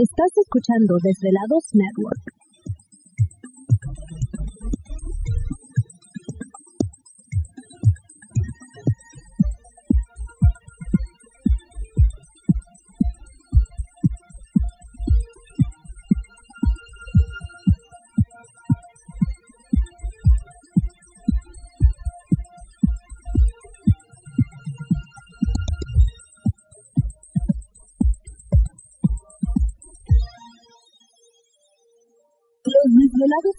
Estás escuchando Desvelados Network.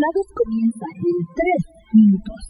Los desvelados comienzan en 3 minutos.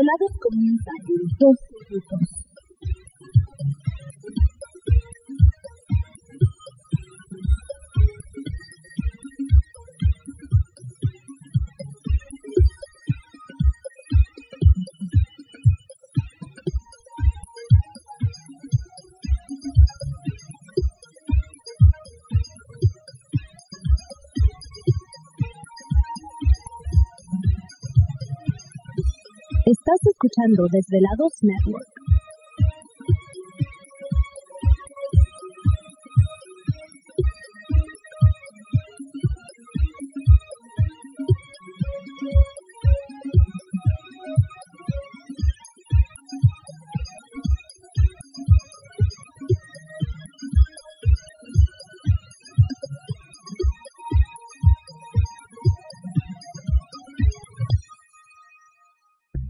Los desvelados comienzan en 2 minutos. Estás escuchando Desvelados Network.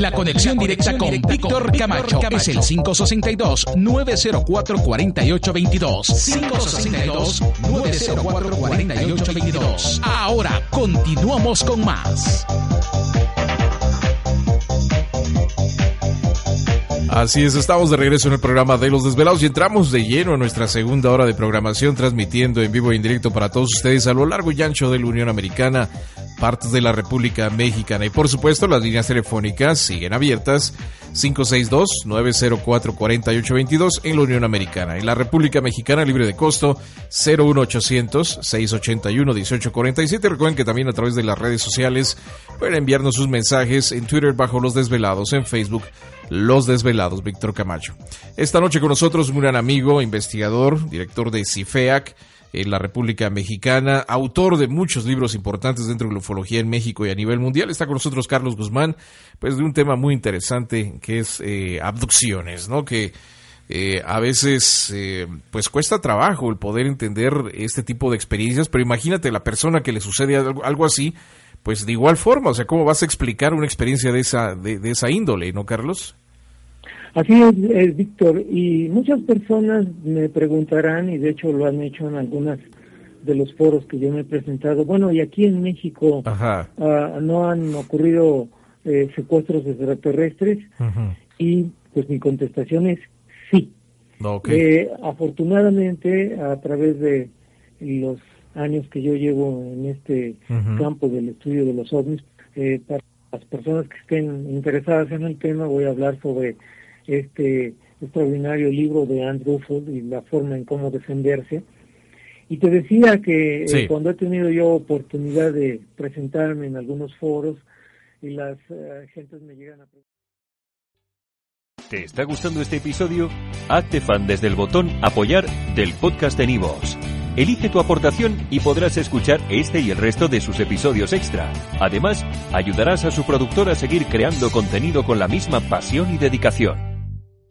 La conexión directa con Víctor Camacho es el 562-904-4822. 562-904-4822. Ahora continuamos con más. Así es, estamos de regreso en el programa de Los Desvelados y entramos de lleno a nuestra segunda hora de programación, transmitiendo en vivo e en directo para todos ustedes a lo largo y ancho de la Unión Americana, partes de la República Mexicana. Y por supuesto, las líneas telefónicas siguen abiertas 562-904-4822 en la Unión Americana. En la República Mexicana, libre de costo, 01800-681-1847. Recuerden que también a través de las redes sociales pueden enviarnos sus mensajes en Twitter bajo Los Desvelados, en Facebook Los Desvelados, Víctor Camacho. Esta noche con nosotros un gran amigo, investigador, director de CIFEAC en la República Mexicana, autor de muchos libros importantes dentro de la ufología en México y a nivel mundial. Está con nosotros Carlos Guzmán, pues de un tema muy interesante que es eh, abducciones, ¿no? Que eh, a veces eh, pues cuesta trabajo el poder entender este tipo de experiencias, pero imagínate la persona que le sucede algo, algo así, pues de igual forma, o sea, ¿cómo vas a explicar una experiencia de esa, de, de esa índole, ¿no, Carlos? Así es, es, Víctor, y muchas personas me preguntarán, y de hecho lo han hecho en algunas de los foros que yo me he presentado, bueno, y aquí en México uh, no han ocurrido eh, secuestros extraterrestres, y pues mi contestación es sí. Okay. Eh, afortunadamente, a través de los años que yo llevo en este campo del estudio de los ovnis, eh, para las personas que estén interesadas en el tema, voy a hablar sobre este extraordinario libro de Andrew Ford y la forma en cómo defenderse. Y te decía que Sí. eh, cuando he tenido yo oportunidad de presentarme en algunos foros y las eh, gentes me llegan a. ¿Te está gustando este episodio? Hazte fan desde el botón Apoyar del podcast de Nivos. Elige tu aportación y podrás escuchar este y el resto de sus episodios extra. Además, ayudarás a su productor a seguir creando contenido con la misma pasión y dedicación.